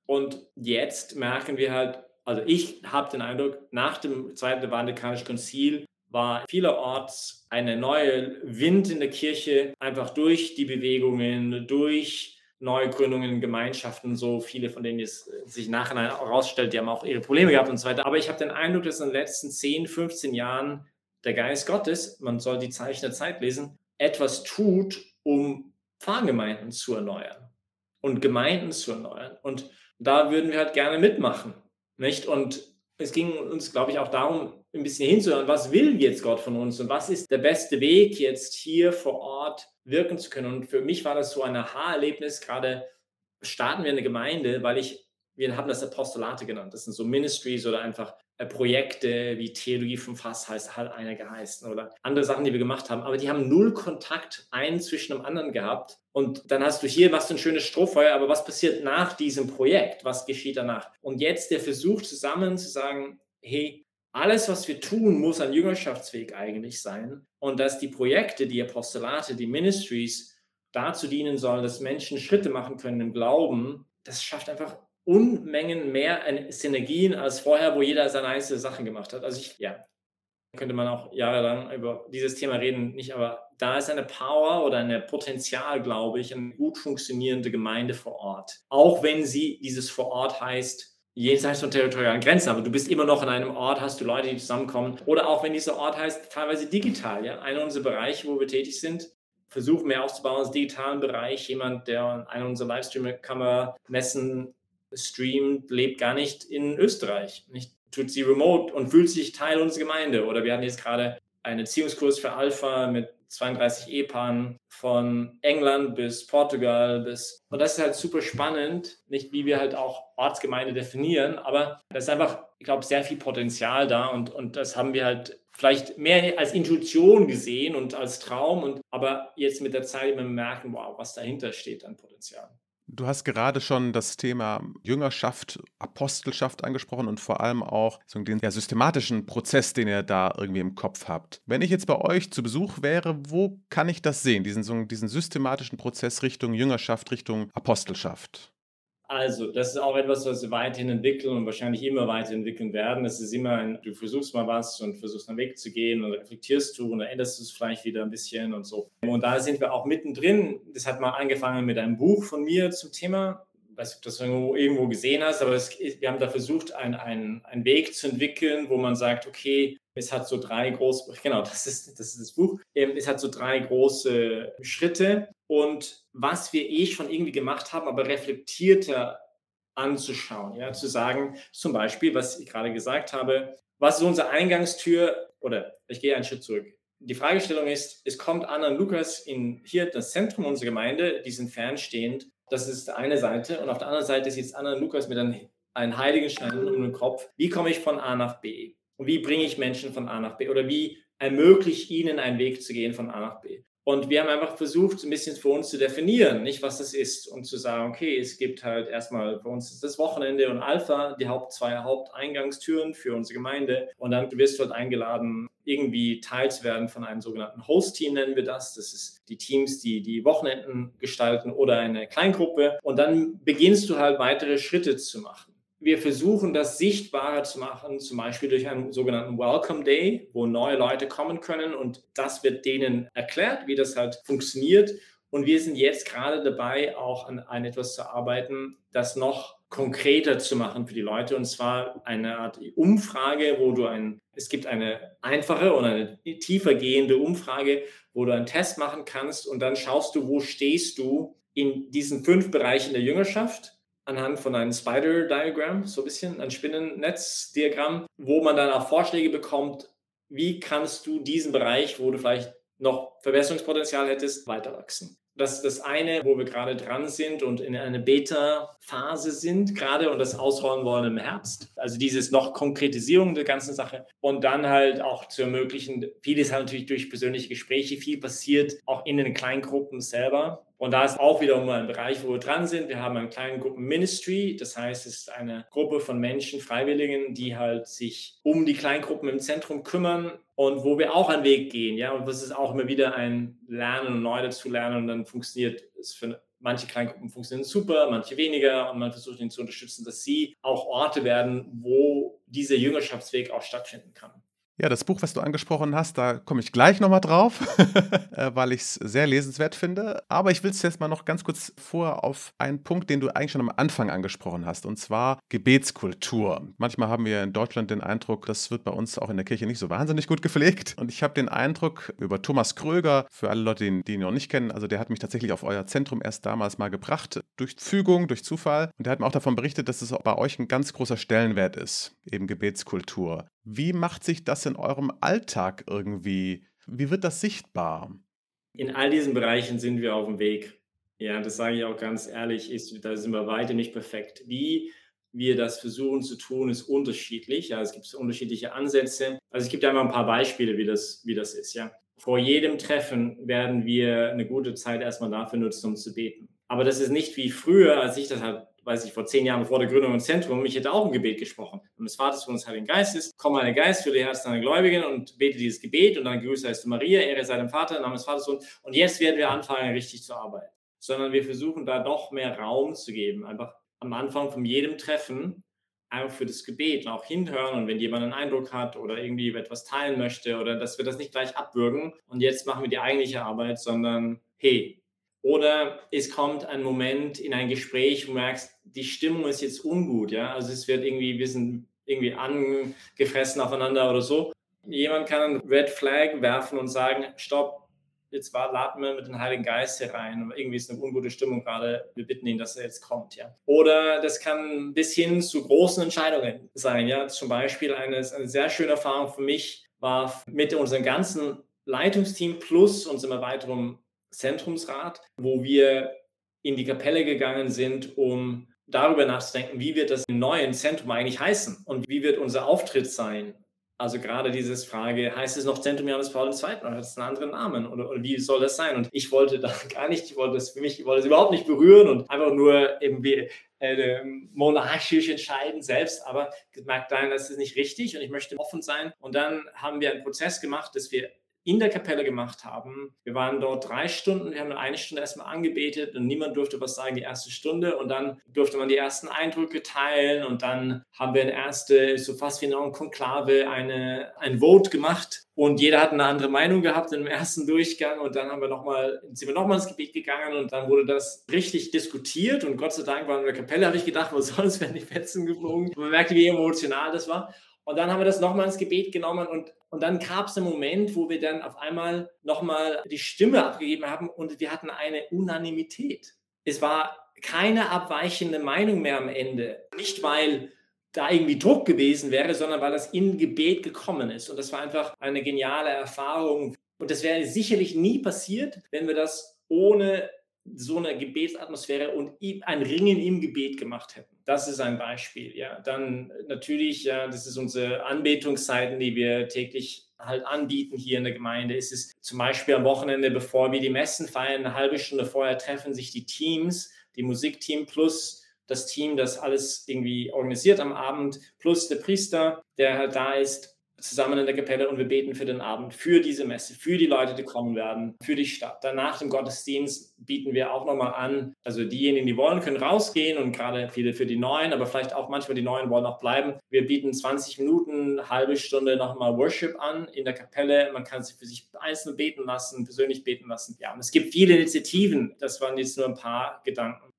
Und jetzt merken wir halt, also ich habe den Eindruck, nach dem Zweiten Vatikanischen Konzil war vielerorts eine neue Wind in der Kirche, einfach durch die Bewegungen, durch Neugründungen in Gemeinschaften, so viele von denen es sich nachher herausstellt, die haben auch ihre Probleme gehabt und so weiter. Aber ich habe den Eindruck, dass in den letzten 10, 15 Jahren der Geist Gottes, man soll die Zeichen der Zeit lesen, etwas tut, um Pfarrgemeinden zu erneuern und Gemeinden zu erneuern. Und da würden wir halt gerne mitmachen. Nicht? Und es ging uns, glaube ich, auch darum, ein bisschen hinzuhören, was will jetzt Gott von uns und was ist der beste Weg, jetzt hier vor Ort wirken zu können. Und für mich war das so ein Aha-Erlebnis, gerade starten wir eine Gemeinde, weil ich, wir haben das Apostolate genannt. Das sind so Ministries oder einfach äh, Projekte wie Theologie vom Fass heißt, halt einer geheißen oder andere Sachen, die wir gemacht haben, aber die haben null Kontakt einen zwischen dem anderen gehabt. Und dann hast du hier, du ein schönes Strohfeuer, aber was passiert nach diesem Projekt? Was geschieht danach? Und jetzt der Versuch zusammen zu sagen, hey, alles, was wir tun, muss ein Jüngerschaftsweg eigentlich sein. Und dass die Projekte, die Apostolate, die Ministries dazu dienen sollen, dass Menschen Schritte machen können im Glauben, das schafft einfach Unmengen mehr Synergien als vorher, wo jeder seine einzelnen Sachen gemacht hat. Also ich, ja, könnte man auch jahrelang über dieses Thema reden, nicht, aber da ist eine Power oder ein Potenzial, glaube ich, eine gut funktionierende Gemeinde vor Ort. Auch wenn sie dieses vor Ort heißt, jenseits von territorialen Grenzen, aber du bist immer noch in einem Ort, hast du Leute, die zusammenkommen. Oder auch wenn dieser Ort heißt, teilweise digital. Ja? Einer unserer Bereiche, wo wir tätig sind, versuchen mehr aufzubauen als digitalen Bereich. Jemand, der einer unserer Livestream-Kamera messen streamt, lebt gar nicht in Österreich. Nicht, tut sie remote und fühlt sich Teil unserer Gemeinde. Oder wir hatten jetzt gerade einen Erziehungskurs für Alpha mit 32 Ehepaaren von England bis Portugal bis. Und das ist halt super spannend, nicht wie wir halt auch Ortsgemeinde definieren, aber da ist einfach, ich glaube, sehr viel Potenzial da und, und das haben wir halt vielleicht mehr als Intuition gesehen und als Traum und aber jetzt mit der Zeit immer merken, wow, was dahinter steht an Potenzial. Du hast gerade schon das Thema Jüngerschaft, Apostelschaft angesprochen und vor allem auch so den ja, systematischen Prozess, den ihr da irgendwie im Kopf habt. Wenn ich jetzt bei euch zu Besuch wäre, wo kann ich das sehen, diesen, so, diesen systematischen Prozess Richtung Jüngerschaft, Richtung Apostelschaft? Also, das ist auch etwas, was wir weiterhin entwickeln und wahrscheinlich immer weiterentwickeln werden. Es ist immer ein, du versuchst mal was und versuchst einen Weg zu gehen und reflektierst du und dann änderst du es vielleicht wieder ein bisschen und so. Und da sind wir auch mittendrin. Das hat mal angefangen mit einem Buch von mir zum Thema. Ich weiß nicht, ob du das irgendwo, gesehen hast, aber es, wir haben da versucht, einen ein Weg zu entwickeln, wo man sagt, okay, es hat so drei große, genau, das ist, das ist das Buch. Ähm, es hat so drei große Schritte und was wir eh schon irgendwie gemacht haben, aber reflektierter anzuschauen. Ja, zu sagen, zum Beispiel, was ich gerade gesagt habe, was ist unsere Eingangstür? Oder ich gehe einen Schritt zurück. Die Fragestellung ist, es kommt Anna und Lukas in hier das Zentrum unserer Gemeinde, die sind fernstehend. Das ist eine Seite. Und auf der anderen Seite ist jetzt Anna und Lukas mit einem, einem heiligen Stein um den Kopf. Wie komme ich von A nach B? Und wie bringe ich Menschen von A nach B? Oder wie ermögliche ich ihnen einen Weg zu gehen von A nach B? Und wir haben einfach versucht, ein bisschen für uns zu definieren, nicht was das ist und zu sagen, okay, es gibt halt erstmal bei uns das Wochenende und Alpha, die Haupt, zwei Haupteingangstüren für unsere Gemeinde. Und dann wirst du halt eingeladen, irgendwie Teil zu werden von einem sogenannten Host-Team, nennen wir das. Das ist die Teams, die die Wochenenden gestalten oder eine Kleingruppe. Und dann beginnst du halt weitere Schritte zu machen wir versuchen das sichtbarer zu machen, zum Beispiel durch einen sogenannten Welcome Day, wo neue Leute kommen können und das wird denen erklärt, wie das halt funktioniert. Und wir sind jetzt gerade dabei, auch an, an etwas zu arbeiten, das noch konkreter zu machen für die Leute. Und zwar eine Art Umfrage, wo du ein, es gibt eine einfache und eine tiefer gehende Umfrage, wo du einen Test machen kannst und dann schaust du, wo stehst du in diesen fünf Bereichen der Jüngerschaft anhand von einem Spider-Diagramm, so ein bisschen ein Spinnennetz-Diagramm, wo man dann auch Vorschläge bekommt, wie kannst du diesen Bereich, wo du vielleicht noch Verbesserungspotenzial hättest, weiter wachsen. Das ist das eine, wo wir gerade dran sind und in einer Beta-Phase sind gerade und das ausrollen wollen im Herbst. Also dieses noch Konkretisierung der ganzen Sache und dann halt auch zu ermöglichen, vieles halt natürlich durch persönliche Gespräche, viel passiert auch in den Kleingruppen selber und da ist auch wiederum ein Bereich, wo wir dran sind. Wir haben einen kleinen Gruppen-Ministry. Das heißt, es ist eine Gruppe von Menschen, Freiwilligen, die halt sich um die Kleingruppen im Zentrum kümmern und wo wir auch einen Weg gehen. Ja, und das ist auch immer wieder ein Lernen und neu dazu lernen. Und dann funktioniert es für manche Kleingruppen funktionieren super, manche weniger. Und man versucht ihnen zu unterstützen, dass sie auch Orte werden, wo dieser Jüngerschaftsweg auch stattfinden kann. Ja, das Buch, was du angesprochen hast, da komme ich gleich nochmal drauf, äh, weil ich es sehr lesenswert finde. Aber ich will es jetzt mal noch ganz kurz vor auf einen Punkt, den du eigentlich schon am Anfang angesprochen hast, und zwar Gebetskultur. Manchmal haben wir in Deutschland den Eindruck, das wird bei uns auch in der Kirche nicht so wahnsinnig gut gepflegt. Und ich habe den Eindruck über Thomas Kröger, für alle Leute, die, die ihn noch nicht kennen, also der hat mich tatsächlich auf euer Zentrum erst damals mal gebracht, durch Fügung, durch Zufall. Und der hat mir auch davon berichtet, dass es bei euch ein ganz großer Stellenwert ist, eben Gebetskultur. Wie macht sich das in eurem Alltag irgendwie? Wie wird das sichtbar? In all diesen Bereichen sind wir auf dem Weg. Ja, das sage ich auch ganz ehrlich, ist, da sind wir weiter nicht perfekt. Wie wir das versuchen zu tun, ist unterschiedlich. Ja, es gibt unterschiedliche Ansätze. Also gebe dir einmal ein paar Beispiele, wie das, wie das ist. Ja. Vor jedem Treffen werden wir eine gute Zeit erstmal dafür nutzen, um zu beten. Aber das ist nicht wie früher, als ich das halt weiß ich, vor zehn Jahren vor der Gründung im Zentrum, ich hätte auch ein Gebet gesprochen. Und des Vaters von uns Heiligen Geistes, komm meine Geist für die Herzen deiner Gläubigen und bete dieses Gebet und dann grüße heißt du Maria, Ehre sei dem Vater, Name des Vaters und, und jetzt werden wir anfangen, richtig zu arbeiten. Sondern wir versuchen da noch mehr Raum zu geben, einfach am Anfang von jedem Treffen einfach für das Gebet auch hinhören und wenn jemand einen Eindruck hat oder irgendwie etwas teilen möchte oder dass wir das nicht gleich abwürgen und jetzt machen wir die eigentliche Arbeit, sondern hey, oder es kommt ein Moment in ein Gespräch, wo du merkst, die Stimmung ist jetzt ungut, ja. Also es wird irgendwie, wir sind irgendwie angefressen aufeinander oder so. Jemand kann einen Red Flag werfen und sagen, stopp, jetzt war, laden wir mit dem Heiligen Geist hier rein. Irgendwie ist eine ungute Stimmung gerade. Wir bitten ihn, dass er jetzt kommt, ja. Oder das kann bis hin zu großen Entscheidungen sein, ja. Zum Beispiel eine, eine sehr schöne Erfahrung für mich war mit unserem ganzen Leitungsteam plus unserem erweiterten Zentrumsrat, wo wir in die Kapelle gegangen sind, um darüber nachzudenken, wie wird das neue Zentrum eigentlich heißen und wie wird unser Auftritt sein Also gerade diese Frage, heißt es noch Zentrum Johannes Paul II. oder hat es einen anderen Namen oder, oder, wie soll das sein? Und ich wollte da gar nicht, ich wollte das für mich, ich wollte es überhaupt nicht berühren und einfach nur irgendwie äh, monarchisch entscheiden selbst, aber gemerkt, nein, das ist nicht richtig und ich möchte offen sein. Und dann haben wir einen Prozess gemacht, dass wir in der Kapelle gemacht haben. Wir waren dort drei Stunden, wir haben eine Stunde erstmal angebetet und niemand durfte was sagen die erste Stunde und dann durfte man die ersten Eindrücke teilen und dann haben wir ein erste, so fast wie ein Konklave, eine, ein Vote gemacht und jeder hat eine andere Meinung gehabt im ersten Durchgang und dann haben wir noch mal, sind wir nochmal ins Gebet gegangen und dann wurde das richtig diskutiert und Gott sei Dank waren wir in der Kapelle, habe ich gedacht, soll es, werden die Fetzen geflogen. Man merkte, wie emotional das war. Und dann haben wir das nochmal ins Gebet genommen und, und dann gab es einen Moment, wo wir dann auf einmal nochmal die Stimme abgegeben haben und wir hatten eine Unanimität. Es war keine abweichende Meinung mehr am Ende. Nicht, weil da irgendwie Druck gewesen wäre, sondern weil das in Gebet gekommen ist. Und das war einfach eine geniale Erfahrung. Und das wäre sicherlich nie passiert, wenn wir das ohne so eine Gebetsatmosphäre und ein Ringen im Gebet gemacht hätten. Das ist ein Beispiel. Ja, dann natürlich, ja, das ist unsere Anbetungszeiten, die wir täglich halt anbieten hier in der Gemeinde. Es ist zum Beispiel am Wochenende, bevor wir die Messen feiern, eine halbe Stunde vorher treffen sich die Teams, die Musikteam plus das Team, das alles irgendwie organisiert am Abend, plus der Priester, der halt da ist zusammen in der Kapelle und wir beten für den Abend, für diese Messe, für die Leute, die kommen werden, für die Stadt. Danach im Gottesdienst bieten wir auch nochmal an, also diejenigen, die wollen, können rausgehen und gerade viele für die Neuen, aber vielleicht auch manchmal die Neuen wollen auch bleiben. Wir bieten 20 Minuten, halbe Stunde nochmal Worship an in der Kapelle. Man kann sich für sich einzeln beten lassen, persönlich beten lassen. Ja, und es gibt viele Initiativen. Das waren jetzt nur ein paar Gedanken.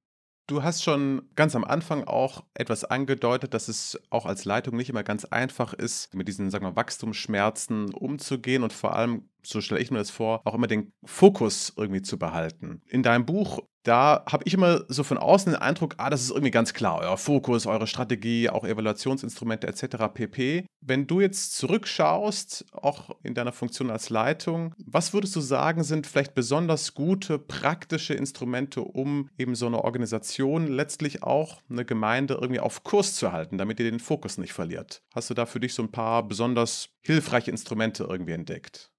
Du hast schon ganz am Anfang auch etwas angedeutet, dass es auch als Leitung nicht immer ganz einfach ist, mit diesen, sagen wir, Wachstumsschmerzen umzugehen und vor allem, so stelle ich mir das vor, auch immer den Fokus irgendwie zu behalten. In deinem Buch da habe ich immer so von außen den Eindruck, ah, das ist irgendwie ganz klar, euer Fokus, eure Strategie, auch Evaluationsinstrumente etc. pp. Wenn du jetzt zurückschaust, auch in deiner Funktion als Leitung, was würdest du sagen, sind vielleicht besonders gute praktische Instrumente, um eben so eine Organisation, letztlich auch eine Gemeinde irgendwie auf Kurs zu halten, damit ihr den Fokus nicht verliert? Hast du da für dich so ein paar besonders hilfreiche Instrumente irgendwie entdeckt?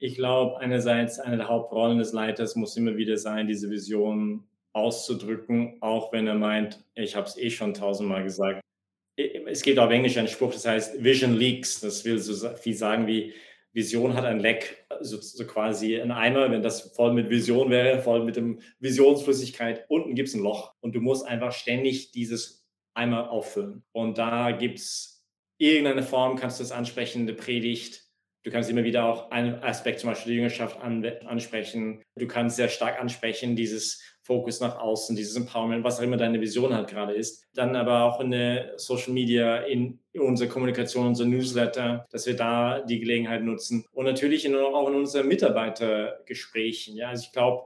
Ich glaube, einerseits eine der Hauptrollen des Leiters muss immer wieder sein, diese Vision auszudrücken, auch wenn er meint, ich habe es eh schon tausendmal gesagt. Es gibt auf Englisch einen Spruch, das heißt Vision Leaks. Das will so viel sagen wie Vision hat ein Leck, so, so quasi ein Eimer. Wenn das voll mit Vision wäre, voll mit dem Visionsflüssigkeit, unten gibt es ein Loch und du musst einfach ständig dieses Eimer auffüllen. Und da gibt es irgendeine Form, kannst du das ansprechen, eine Predigt, Du kannst immer wieder auch einen Aspekt, zum Beispiel die Jüngerschaft an, ansprechen. Du kannst sehr stark ansprechen, dieses Fokus nach außen, dieses Empowerment, was auch immer deine Vision halt gerade ist. Dann aber auch in der Social Media, in unserer Kommunikation, unser Newsletter, dass wir da die Gelegenheit nutzen. Und natürlich in, auch in unseren Mitarbeitergesprächen. Ja, also ich glaube,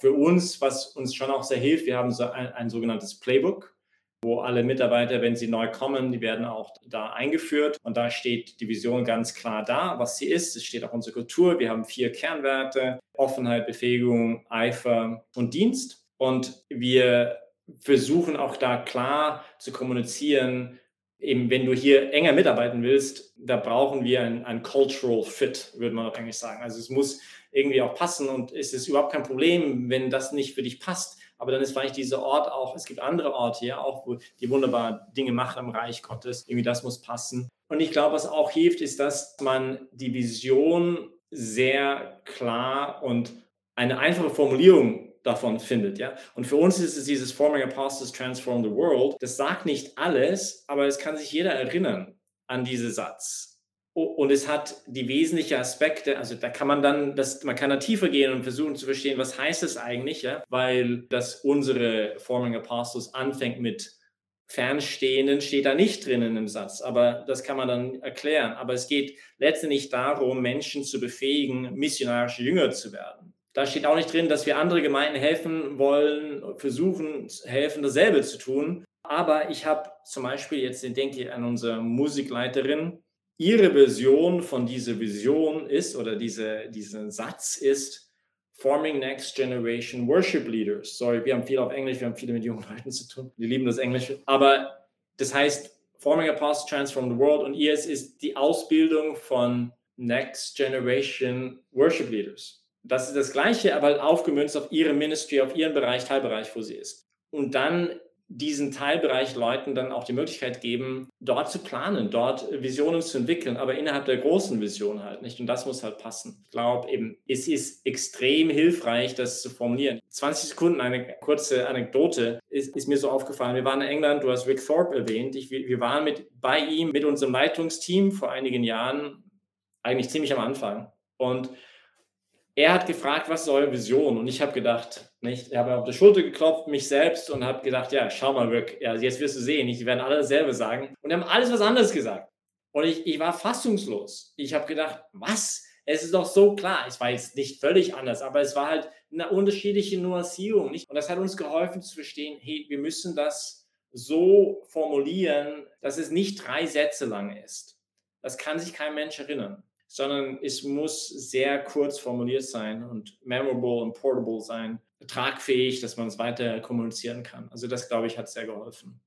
für uns, was uns schon auch sehr hilft, wir haben so ein, ein sogenanntes Playbook wo alle Mitarbeiter, wenn sie neu kommen, die werden auch da eingeführt. Und da steht die Vision ganz klar da, was sie ist. Es steht auch unsere Kultur. Wir haben vier Kernwerte, Offenheit, Befähigung, Eifer und Dienst. Und wir versuchen auch da klar zu kommunizieren, eben wenn du hier enger mitarbeiten willst, da brauchen wir ein, ein Cultural Fit, würde man eigentlich sagen. Also es muss irgendwie auch passen und es ist überhaupt kein Problem, wenn das nicht für dich passt aber dann ist vielleicht dieser Ort auch, es gibt andere Orte ja auch, wo die wunderbar Dinge machen im Reich Gottes. Irgendwie das muss passen. Und ich glaube, was auch hilft, ist, dass man die Vision sehr klar und eine einfache Formulierung davon findet, ja. Und für uns ist es dieses Forming Apostles Transform the World. Das sagt nicht alles, aber es kann sich jeder erinnern an diesen Satz. Und es hat die wesentlichen Aspekte, also da kann man dann, das, man kann da tiefer gehen und versuchen zu verstehen, was heißt es eigentlich, ja? weil das unsere Forming Apostles anfängt mit Fernstehenden, steht da nicht drin in dem Satz, aber das kann man dann erklären. Aber es geht letztendlich darum, Menschen zu befähigen, missionarische Jünger zu werden. Da steht auch nicht drin, dass wir andere Gemeinden helfen wollen, versuchen, helfen, dasselbe zu tun. Aber ich habe zum Beispiel jetzt, denke ich an unsere Musikleiterin, ihre Version von dieser Vision ist oder diese, dieser Satz ist, Forming Next Generation Worship Leaders. Sorry, wir haben viel auf Englisch, wir haben viele mit jungen Leuten zu tun. Die lieben das Englische. Aber das heißt, Forming Apostles Transform the World und IS ist die Ausbildung von Next Generation Worship Leaders. Das ist das Gleiche, aber aufgemünzt auf ihre Ministry, auf ihren Bereich, Teilbereich, wo sie ist. Und dann diesen Teilbereich Leuten dann auch die Möglichkeit geben, dort zu planen, dort Visionen zu entwickeln, aber innerhalb der großen Vision halt nicht. Und das muss halt passen. Ich glaube eben, es ist extrem hilfreich, das zu formulieren. 20 Sekunden, eine kurze Anekdote ist, ist mir so aufgefallen. Wir waren in England, du hast Rick Thorpe erwähnt. Ich, wir waren mit, bei ihm mit unserem Leitungsteam vor einigen Jahren, eigentlich ziemlich am Anfang. Und er hat gefragt, was ist eure Vision? Und ich habe gedacht, nicht, ich habe auf die Schulter geklopft, mich selbst und habe gedacht, ja, schau mal, Rick, ja, jetzt wirst du sehen, die werden alle dasselbe sagen. Und die haben alles was anderes gesagt. Und ich, ich war fassungslos. Ich habe gedacht, was? Es ist doch so klar. Es war jetzt nicht völlig anders, aber es war halt eine unterschiedliche Nuancierung. Nicht? Und das hat uns geholfen zu verstehen, hey, wir müssen das so formulieren, dass es nicht drei Sätze lang ist. Das kann sich kein Mensch erinnern sondern es muss sehr kurz formuliert sein und memorable und portable sein, tragfähig, dass man es weiter kommunizieren kann. Also das, glaube ich, hat sehr geholfen.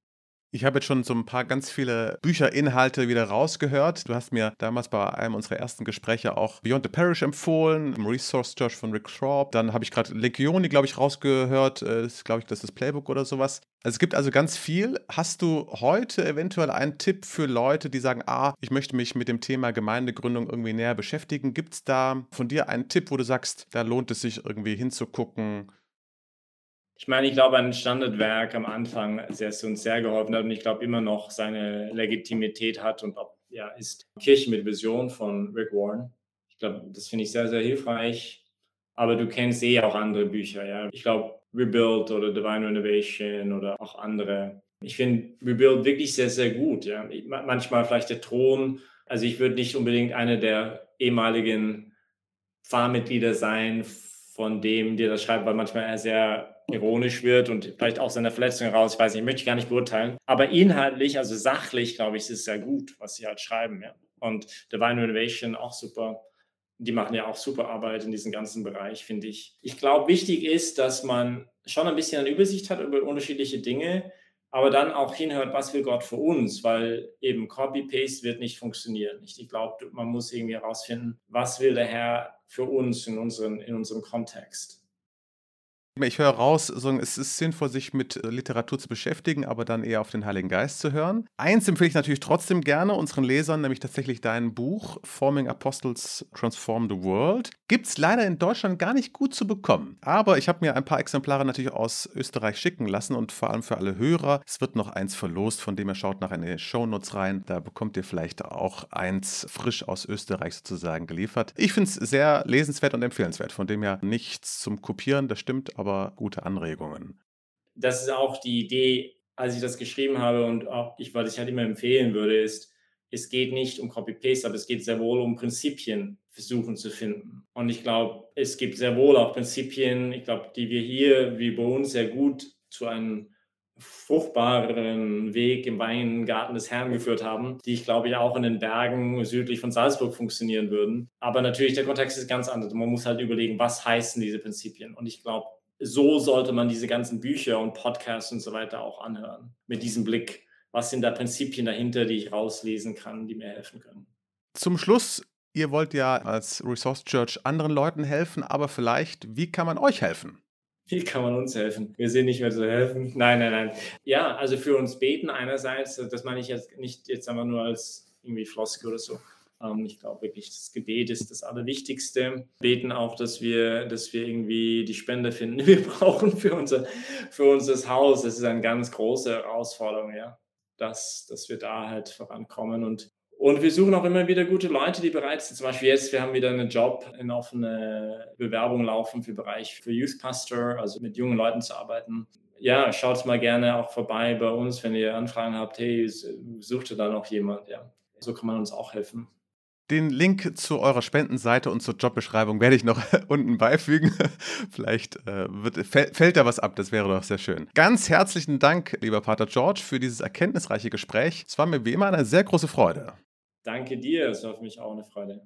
Ich habe jetzt schon so ein paar ganz viele Bücherinhalte wieder rausgehört. Du hast mir damals bei einem unserer ersten Gespräche auch Beyond the Parish empfohlen, im Resource Church von Rick Schraub. Dann habe ich gerade Legioni, glaube ich, rausgehört. Äh, das ist, glaube ich, das ist das Playbook oder sowas. Also es gibt also ganz viel. Hast du heute eventuell einen Tipp für Leute, die sagen, ah, ich möchte mich mit dem Thema Gemeindegründung irgendwie näher beschäftigen? Gibt es da von dir einen Tipp, wo du sagst, da lohnt es sich irgendwie hinzugucken? Ich meine, ich glaube, ein Standardwerk am Anfang, das uns sehr geholfen hat und ich glaube immer noch seine Legitimität hat und ob, ja, ist Kirche mit Vision von Rick Warren. Ich glaube, das finde ich sehr, sehr hilfreich. Aber du kennst eh auch andere Bücher, ja. Ich glaube, Rebuild oder Divine Renovation oder auch andere. Ich finde Rebuild wirklich sehr, sehr gut, ja. Manchmal vielleicht der Thron. Also ich würde nicht unbedingt eine der ehemaligen Fahrmitglieder sein, von dem dir das schreibt, weil manchmal er sehr ironisch wird und vielleicht auch seine Verletzung heraus, ich weiß nicht, möchte ich gar nicht beurteilen. Aber inhaltlich, also sachlich, glaube ich, ist es sehr gut, was sie halt schreiben. Ja. Und Divine Renovation auch super. Die machen ja auch super Arbeit in diesem ganzen Bereich, finde ich. Ich glaube, wichtig ist, dass man schon ein bisschen eine Übersicht hat über unterschiedliche Dinge, aber dann auch hinhört, was will Gott für uns, weil eben Copy-Paste wird nicht funktionieren. Ich glaube, man muss irgendwie herausfinden, was will der Herr für uns in, unseren, in unserem Kontext. Ich höre raus, es ist sinnvoll, sich mit äh, Literatur zu beschäftigen, aber dann eher auf den Heiligen Geist zu hören. Eins empfehle ich natürlich trotzdem gerne unseren Lesern, nämlich tatsächlich dein Buch Forming Apostles Transform the World. Gibt es leider in Deutschland gar nicht gut zu bekommen. Aber ich habe mir ein paar Exemplare natürlich aus Österreich schicken lassen und vor allem für alle Hörer. Es wird noch eins verlost, von dem ihr schaut nach in die Shownotes rein. Da bekommt ihr vielleicht auch eins frisch aus Österreich sozusagen geliefert. Ich finde es sehr lesenswert und empfehlenswert. Von dem her nichts zum Kopieren, das stimmt, aber aber gute Anregungen. Das ist auch die Idee, als ich das geschrieben habe und auch ich, was ich halt immer empfehlen würde, ist, es geht nicht um Copy-Paste, aber es geht sehr wohl um Prinzipien versuchen zu finden. Und ich glaube, es gibt sehr wohl auch Prinzipien, ich glaube, die wir hier wie bei uns sehr gut zu einem fruchtbaren Weg im Weingarten des Herrn geführt haben, die ich glaube ich auch in den Bergen südlich von Salzburg funktionieren würden. Aber natürlich der Kontext ist ganz anders. Man muss halt überlegen, was heißen diese Prinzipien. Und ich glaube, so sollte man diese ganzen Bücher und Podcasts und so weiter auch anhören. Mit diesem Blick, was sind da Prinzipien dahinter, die ich rauslesen kann, die mir helfen können. Zum Schluss, ihr wollt ja als Resource Church anderen Leuten helfen, aber vielleicht, wie kann man euch helfen? Wie kann man uns helfen? Wir sind nicht mehr zu helfen. Nein, nein, nein. Ja, also für uns beten einerseits, das meine ich jetzt nicht jetzt einfach nur als irgendwie Floskel oder so, ich glaube wirklich, das Gebet ist das Allerwichtigste. Beten auch, dass wir, dass wir irgendwie die Spende finden, die wir brauchen für unser, für unser Haus. Das ist eine ganz große Herausforderung, ja, dass, dass wir da halt vorankommen und und wir suchen auch immer wieder gute Leute, die bereit sind. Zum Beispiel jetzt, wir haben wieder einen Job, eine offene Bewerbung laufen für Bereich für Youth Pastor, also mit jungen Leuten zu arbeiten. Ja, schaut mal gerne auch vorbei bei uns, wenn ihr Anfragen habt. Hey, sucht ihr da noch jemand? Ja, so kann man uns auch helfen. Den Link zu eurer Spendenseite und zur Jobbeschreibung werde ich noch unten beifügen. Vielleicht äh, wird, fällt da was ab, das wäre doch sehr schön. Ganz herzlichen Dank, lieber Pater George, für dieses erkenntnisreiche Gespräch. Es war mir wie immer eine sehr große Freude. Danke dir, es war für mich auch eine Freude.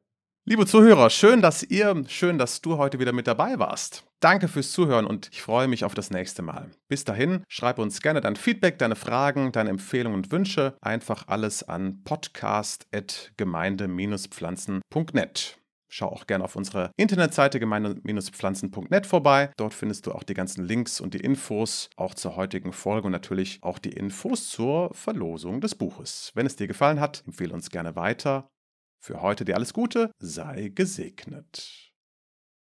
Liebe Zuhörer, schön, dass ihr, schön, dass du heute wieder mit dabei warst. Danke fürs Zuhören und ich freue mich auf das nächste Mal. Bis dahin, schreib uns gerne dein Feedback, deine Fragen, deine Empfehlungen und Wünsche. Einfach alles an podcast.gemeinde-pflanzen.net. Schau auch gerne auf unsere Internetseite gemeinde-pflanzen.net vorbei. Dort findest du auch die ganzen Links und die Infos, auch zur heutigen Folge und natürlich auch die Infos zur Verlosung des Buches. Wenn es dir gefallen hat, empfehle uns gerne weiter für heute dir alles Gute, sei gesegnet.